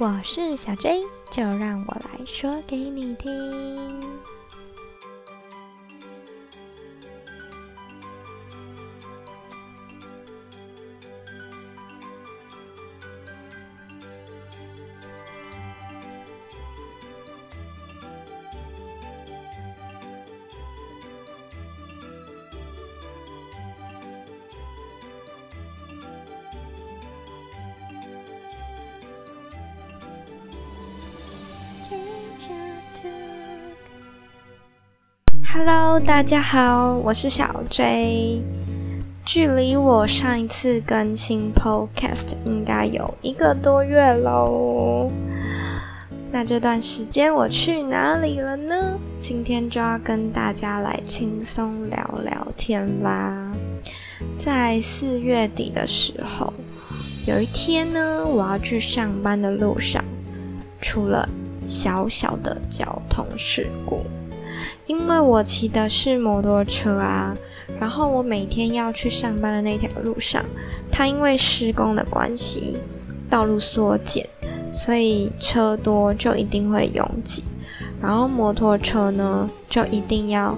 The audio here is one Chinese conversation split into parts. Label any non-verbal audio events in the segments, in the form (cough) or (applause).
我是小 J，就让我来说给你听。Hello，大家好，我是小 J。距离我上一次更新 Podcast 应该有一个多月喽。那这段时间我去哪里了呢？今天就要跟大家来轻松聊聊天啦。在四月底的时候，有一天呢，我要去上班的路上，出了小小的交通事故。因为我骑的是摩托车啊，然后我每天要去上班的那条路上，它因为施工的关系，道路缩减，所以车多就一定会拥挤，然后摩托车呢就一定要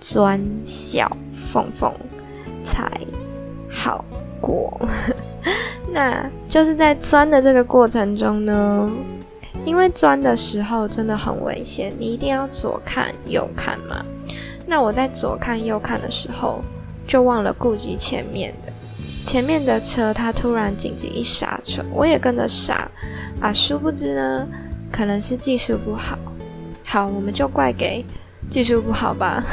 钻小缝缝才好过。(laughs) 那就是在钻的这个过程中呢。因为钻的时候真的很危险，你一定要左看右看嘛。那我在左看右看的时候，就忘了顾及前面的，前面的车它突然紧急一刹车，我也跟着刹啊。殊不知呢，可能是技术不好。好，我们就怪给技术不好吧，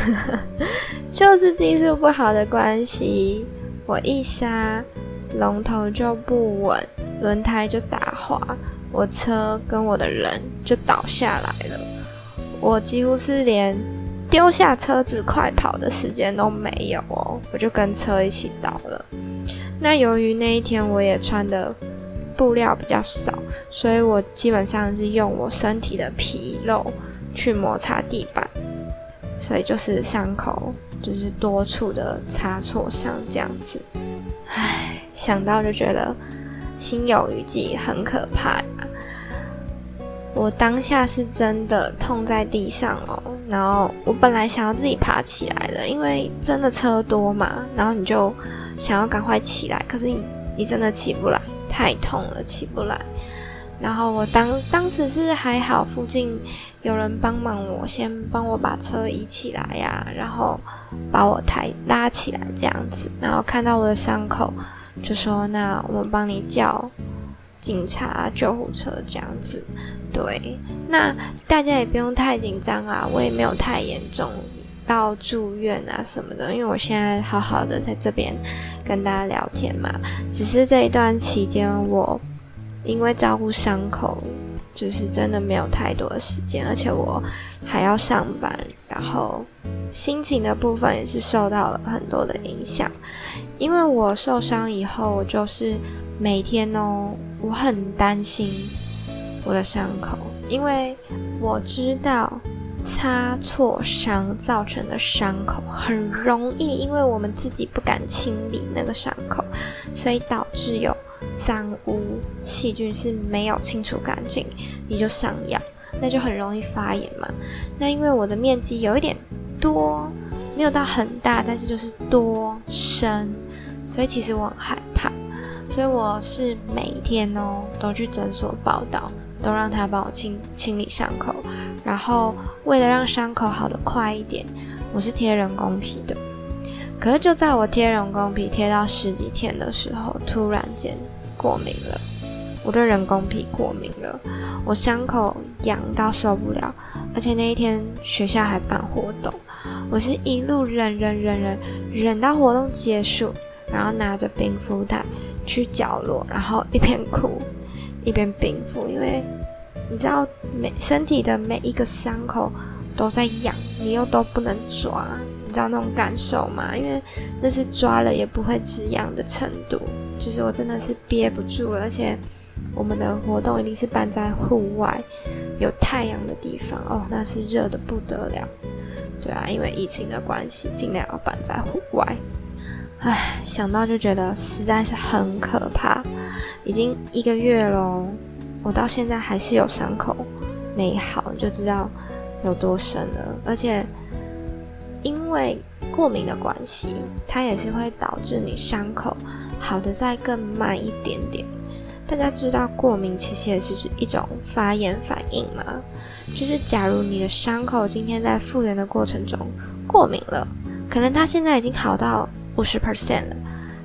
(laughs) 就是技术不好的关系。我一刹，龙头就不稳，轮胎就打滑。我车跟我的人就倒下来了，我几乎是连丢下车子快跑的时间都没有哦，我就跟车一起倒了。那由于那一天我也穿的布料比较少，所以我基本上是用我身体的皮肉去摩擦地板，所以就是伤口就是多处的擦挫伤这样子。唉，想到就觉得。心有余悸，很可怕。我当下是真的痛在地上哦，然后我本来想要自己爬起来的，因为真的车多嘛，然后你就想要赶快起来，可是你你真的起不来，太痛了，起不来。然后我当当时是还好，附近有人帮忙我，先帮我把车移起来呀，然后把我抬拉起来这样子，然后看到我的伤口。就说那我们帮你叫警察、救护车这样子，对，那大家也不用太紧张啊，我也没有太严重到住院啊什么的，因为我现在好好的在这边跟大家聊天嘛，只是这一段期间我因为照顾伤口，就是真的没有太多的时间，而且我还要上班，然后心情的部分也是受到了很多的影响。因为我受伤以后，我就是每天哦，我很担心我的伤口，因为我知道擦挫伤造成的伤口很容易，因为我们自己不敢清理那个伤口，所以导致有脏污、细菌是没有清除干净，你就上药，那就很容易发炎嘛。那因为我的面积有一点多。没有到很大，但是就是多深，所以其实我很害怕，所以我是每一天哦都去诊所报道，都让他帮我清清理伤口，然后为了让伤口好的快一点，我是贴人工皮的。可是就在我贴人工皮贴到十几天的时候，突然间过敏了，我对人工皮过敏了，我伤口痒到受不了，而且那一天学校还办活动。我是一路忍忍忍忍忍到活动结束，然后拿着冰敷袋去角落，然后一边哭一边冰敷，因为你知道每身体的每一个伤口都在痒，你又都不能抓，你知道那种感受吗？因为那是抓了也不会止痒的程度，就是我真的是憋不住了，而且我们的活动一定是办在户外有太阳的地方哦，那是热的不得了。对啊，因为疫情的关系，尽量要办在户外。唉，想到就觉得实在是很可怕。已经一个月喽，我到现在还是有伤口没好，就知道有多深了。而且因为过敏的关系，它也是会导致你伤口好的再更慢一点点。大家知道过敏其实也是一种发炎反应吗？就是假如你的伤口今天在复原的过程中过敏了，可能它现在已经好到五十 percent 了，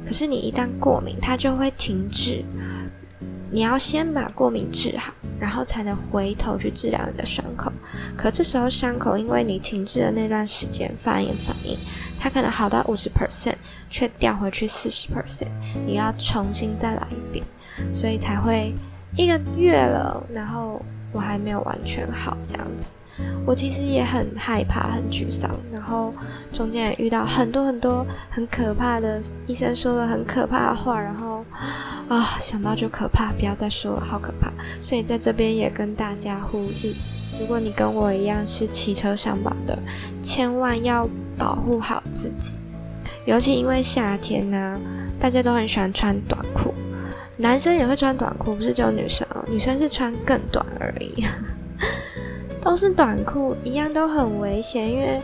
可是你一旦过敏，它就会停滞。你要先把过敏治好，然后才能回头去治疗你的伤口。可这时候伤口因为你停滞的那段时间发炎反应，它可能好到五十 percent，却掉回去四十 percent，你要重新再来一遍。所以才会一个月了，然后我还没有完全好这样子。我其实也很害怕、很沮丧，然后中间也遇到很多很多很可怕的医生说了很可怕的话，然后啊想到就可怕，不要再说了，好可怕。所以在这边也跟大家呼吁：如果你跟我一样是骑车上班的，千万要保护好自己，尤其因为夏天呢，大家都很喜欢穿短裤。男生也会穿短裤，不是只有女生哦。女生是穿更短而已，(laughs) 都是短裤，一样都很危险，因为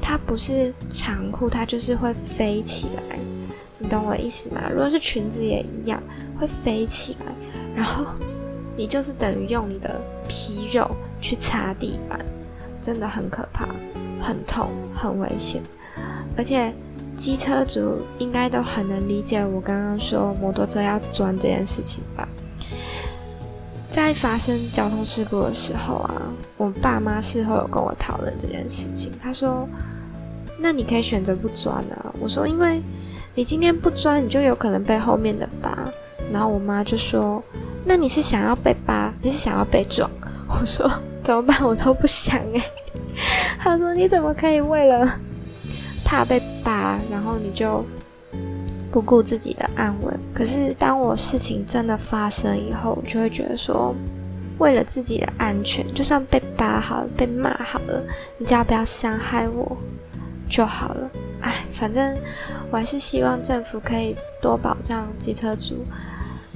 它不是长裤，它就是会飞起来。你懂我意思吗？如果是裙子也一样，会飞起来，然后你就是等于用你的皮肉去擦地板，真的很可怕，很痛，很危险，而且。机车族应该都很能理解我刚刚说摩托车要钻这件事情吧？在发生交通事故的时候啊，我爸妈事后有跟我讨论这件事情。他说：“那你可以选择不钻啊。”我说：“因为你今天不钻，你就有可能被后面的扒。”然后我妈就说：“那你是想要被扒，还是想要被撞？”我说：“怎么办？我都不想哎。(laughs) ”他说：“你怎么可以为了？”怕被扒，然后你就不顾自己的安危。可是当我事情真的发生以后，我就会觉得说，为了自己的安全，就算被扒好了、被骂好了，你只要不要伤害我就好了。哎，反正我还是希望政府可以多保障机车族，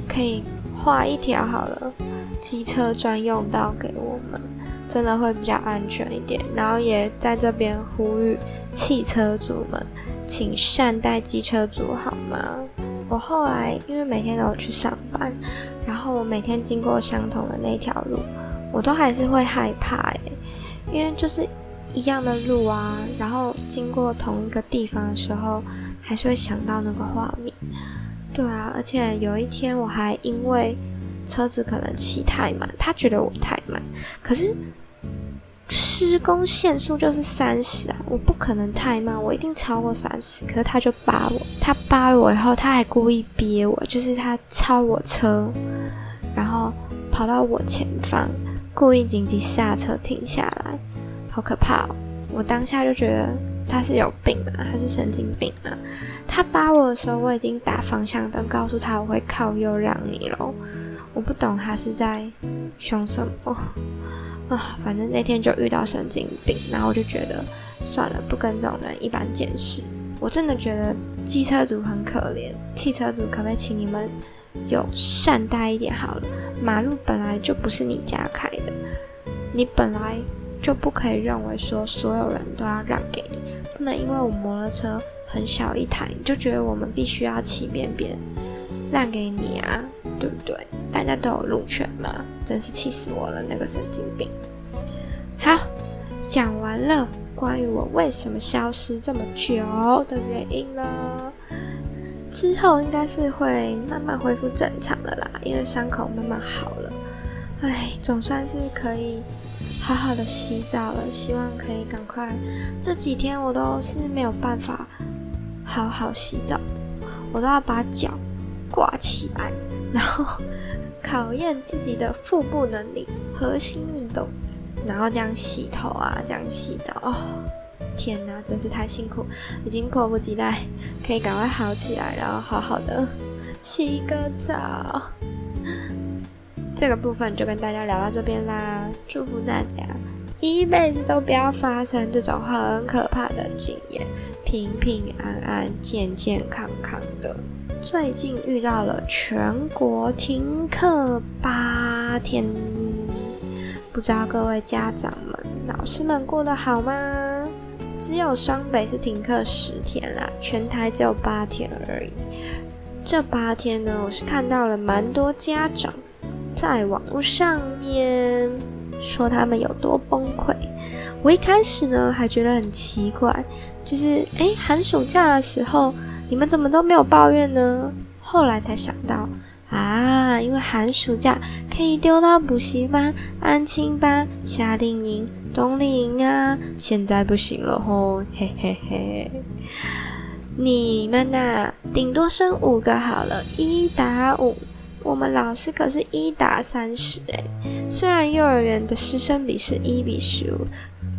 可以画一条好了机车专用道给我们。真的会比较安全一点，然后也在这边呼吁汽车族们，请善待机车族好吗？我后来因为每天都有去上班，然后我每天经过相同的那条路，我都还是会害怕诶，因为就是一样的路啊，然后经过同一个地方的时候，还是会想到那个画面。对啊，而且有一天我还因为车子可能骑太慢，他觉得我太慢，可是。施工限速就是三十啊，我不可能太慢，我一定超过三十。可是他就扒我，他扒了我以后，他还故意憋我，就是他超我车，然后跑到我前方，故意紧急下车停下来，好可怕哦！我当下就觉得他是有病啊，他是神经病啊！他扒我的时候，我已经打方向灯，告诉他我会靠右让你喽。我不懂他是在凶什么。(laughs) 啊，反正那天就遇到神经病，然后我就觉得算了，不跟这种人一般见识。我真的觉得机车族很可怜，汽车族可不可以请你们有善待一点好了？马路本来就不是你家开的，你本来就不可以认为说所有人都要让给你，不能因为我摩托车很小一台，你就觉得我们必须要骑边边让给你啊。对不对？大家都有路权嘛，真是气死我了，那个神经病。好，讲完了关于我为什么消失这么久的原因了，之后应该是会慢慢恢复正常的啦，因为伤口慢慢好了。哎，总算是可以好好的洗澡了，希望可以赶快。这几天我都是没有办法好好洗澡，我都要把脚挂起来。然后考验自己的腹部能力、核心运动，然后这样洗头啊，这样洗澡哦，天哪，真是太辛苦，已经迫不及待可以赶快好起来，然后好好的洗个澡。这个部分就跟大家聊到这边啦，祝福大家一辈子都不要发生这种很可怕的经验，平平安安、健健康康的。最近遇到了全国停课八天，不知道各位家长们、老师们过得好吗？只有双北是停课十天啦，全台只有八天而已。这八天呢，我是看到了蛮多家长在网络上面说他们有多崩溃。我一开始呢还觉得很奇怪，就是诶，寒暑假的时候。你们怎么都没有抱怨呢？后来才想到啊，因为寒暑假可以丢到补习班、安亲班、夏令营、冬令营啊，现在不行了吼，嘿嘿嘿。你们呐，顶多生五个好了，一打五。我们老师可是一打三十诶，虽然幼儿园的师生比是一比十五。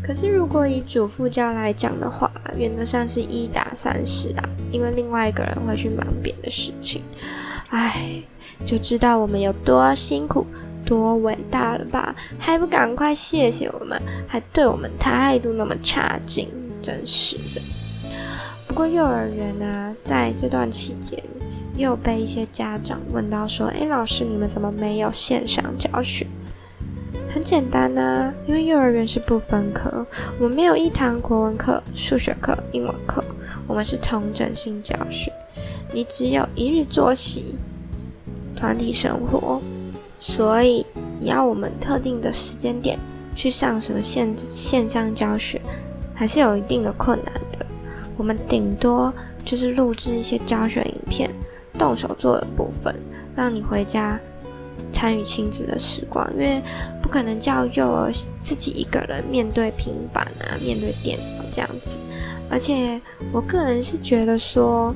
可是，如果以主副教来讲的话，原则上是一打三十啦，因为另外一个人会去忙别的事情。唉，就知道我们有多辛苦、多伟大了吧？还不赶快谢谢我们，还对我们态度那么差劲，真是的。不过幼儿园呢，在这段期间，又被一些家长问到说：“诶，老师，你们怎么没有线上教学？”很简单呐，因为幼儿园是不分科，我们没有一堂国文课、数学课、英文课，我们是同整性教学。你只有一日作息、团体生活，所以你要我们特定的时间点去上什么线线上教学，还是有一定的困难的。我们顶多就是录制一些教学影片，动手做的部分，让你回家。参与亲子的时光，因为不可能叫幼儿自己一个人面对平板啊，面对电脑这样子。而且我个人是觉得说，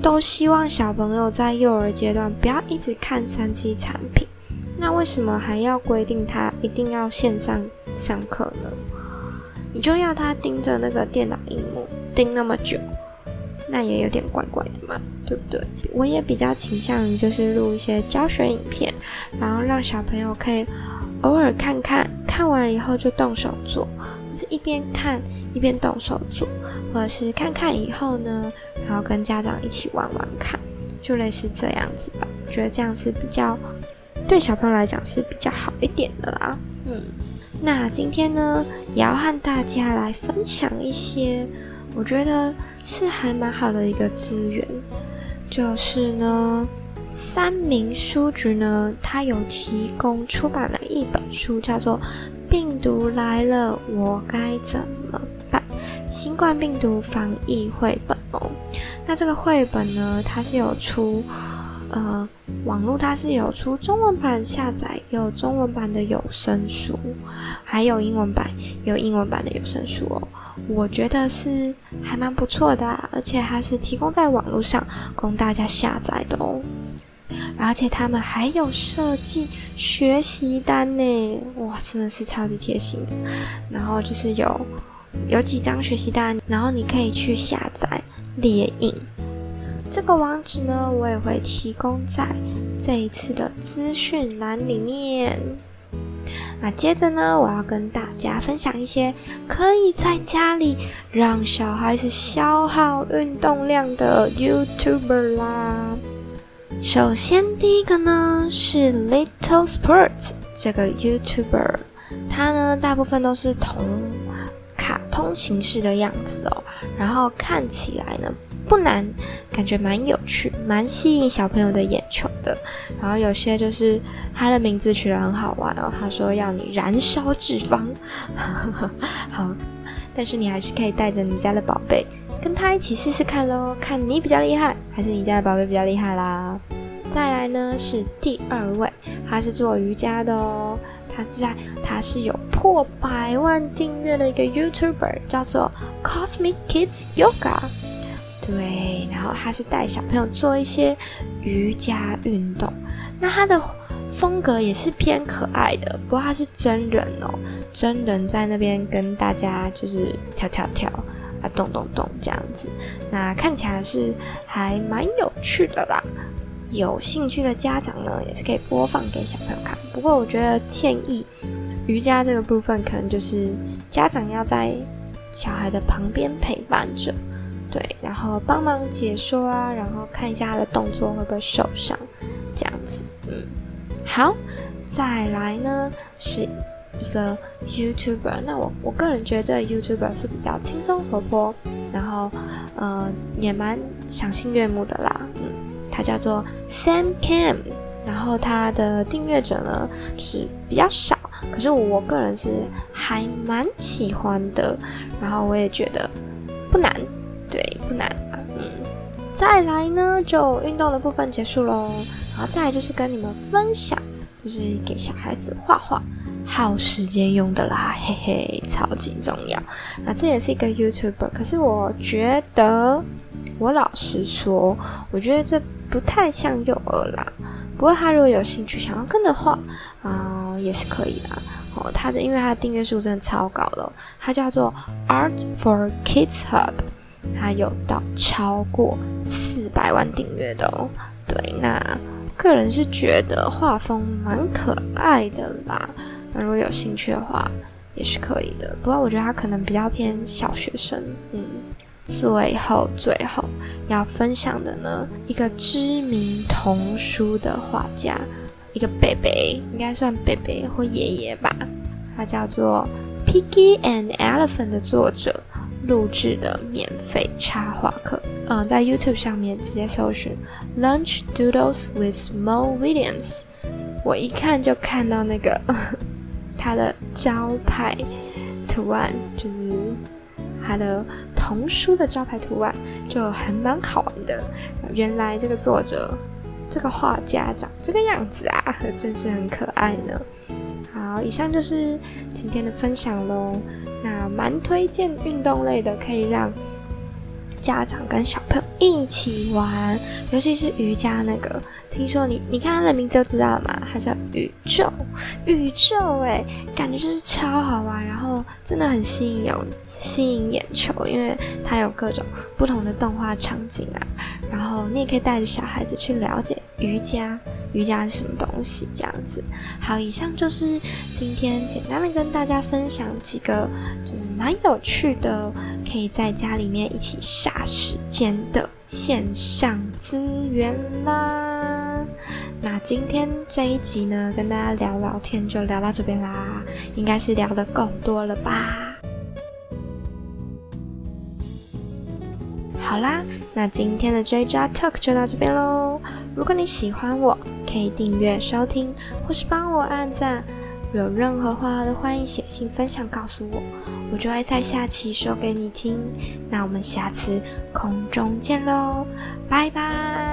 都希望小朋友在幼儿阶段不要一直看三 G 产品。那为什么还要规定他一定要线上上课呢？你就要他盯着那个电脑荧幕盯那么久？那也有点怪怪的嘛，对不对？我也比较倾向于就是录一些教学影片，然后让小朋友可以偶尔看看，看完以后就动手做，就是一边看一边动手做，或者是看看以后呢，然后跟家长一起玩玩看，就类似这样子吧。我觉得这样是比较对小朋友来讲是比较好一点的啦。嗯，那今天呢，也要和大家来分享一些。我觉得是还蛮好的一个资源，就是呢，三明书局呢，它有提供出版了一本书，叫做《病毒来了，我该怎么办？新冠病毒防疫绘本》哦。那这个绘本呢，它是有出，呃，网络它是有出中文版下载，有中文版的有声书，还有英文版，有英文版的有声书哦。我觉得是还蛮不错的，而且还是提供在网络上供大家下载的哦。而且他们还有设计学习单呢，哇，真的是超级贴心的。然后就是有有几张学习单，然后你可以去下载列印。这个网址呢，我也会提供在这一次的资讯栏里面。那接着呢，我要跟大家分享一些可以在家里让小孩子消耗运动量的 YouTuber 啦。首先第一个呢是 Little Sports 这个 YouTuber，他呢大部分都是同卡通形式的样子哦，然后看起来呢。不难，感觉蛮有趣，蛮吸引小朋友的眼球的。然后有些就是他的名字取得很好玩哦，他说要你燃烧脂肪，(laughs) 好，但是你还是可以带着你家的宝贝跟他一起试试看喽，看你比较厉害，还是你家的宝贝比较厉害啦。再来呢是第二位，他是做瑜伽的哦，他在他是有破百万订阅的一个 YouTuber，叫做 Cosmic Kids Yoga。对，然后他是带小朋友做一些瑜伽运动，那他的风格也是偏可爱的，不过他是真人哦，真人在那边跟大家就是跳跳跳啊，动动动这样子，那看起来是还蛮有趣的啦。有兴趣的家长呢，也是可以播放给小朋友看。不过我觉得建议瑜伽这个部分，可能就是家长要在小孩的旁边陪伴着，对，然后帮忙解说啊，然后看一下他的动作会不会受伤，这样子。嗯，好，再来呢是一个 YouTuber，那我我个人觉得这 YouTuber 是比较轻松活泼，然后呃也蛮赏心悦目的啦。嗯，他叫做 Sam Cam。然后他的订阅者呢，就是比较少，可是我个人是还蛮喜欢的。然后我也觉得不难，对，不难啊。嗯，再来呢，就运动的部分结束喽。然后再来就是跟你们分享，就是给小孩子画画，耗时间用的啦，嘿嘿，超级重要。那这也是一个 YouTuber，可是我觉得，我老实说，我觉得这不太像幼儿啦。不过他如果有兴趣想要跟着画，啊，也是可以的哦。他的因为他的订阅数真的超高的，他叫做 Art for Kids Hub，他有到超过四百万订阅的哦。对，那个人是觉得画风蛮可爱的啦。那如果有兴趣的话，也是可以的。不过我觉得他可能比较偏小学生，嗯。最后，最后要分享的呢，一个知名童书的画家，一个贝贝，应该算贝贝或爷爷吧。他叫做《Piggy and Elephant》的作者录制的免费插画课。嗯，在 YouTube 上面直接搜寻 “Lunch Doodles with Mo Williams”，我一看就看到那个 (laughs) 他的招牌图案，就是。他的童书的招牌图案就还蛮好玩的。原来这个作者、这个画家长这个样子啊，真是很可爱呢。好，以上就是今天的分享喽。那蛮推荐运动类的，可以让。家长跟小朋友一起玩，尤其是瑜伽那个，听说你你看它的名字就知道了嘛，它叫宇宙，宇宙哎，感觉就是超好玩，然后真的很吸引有吸引眼球，因为它有各种不同的动画场景啊，然后你也可以带着小孩子去了解瑜伽。瑜伽是什么东西？这样子，好，以上就是今天简单的跟大家分享几个，就是蛮有趣的，可以在家里面一起杀时间的线上资源啦。那今天这一集呢，跟大家聊聊天就聊到这边啦，应该是聊的够多了吧？好啦，那今天的 J J Talk 就到这边喽。如果你喜欢我，可以订阅收听，或是帮我按赞。有任何话都欢迎写信分享告诉我，我就会在下期说给你听。那我们下次空中见喽，拜拜。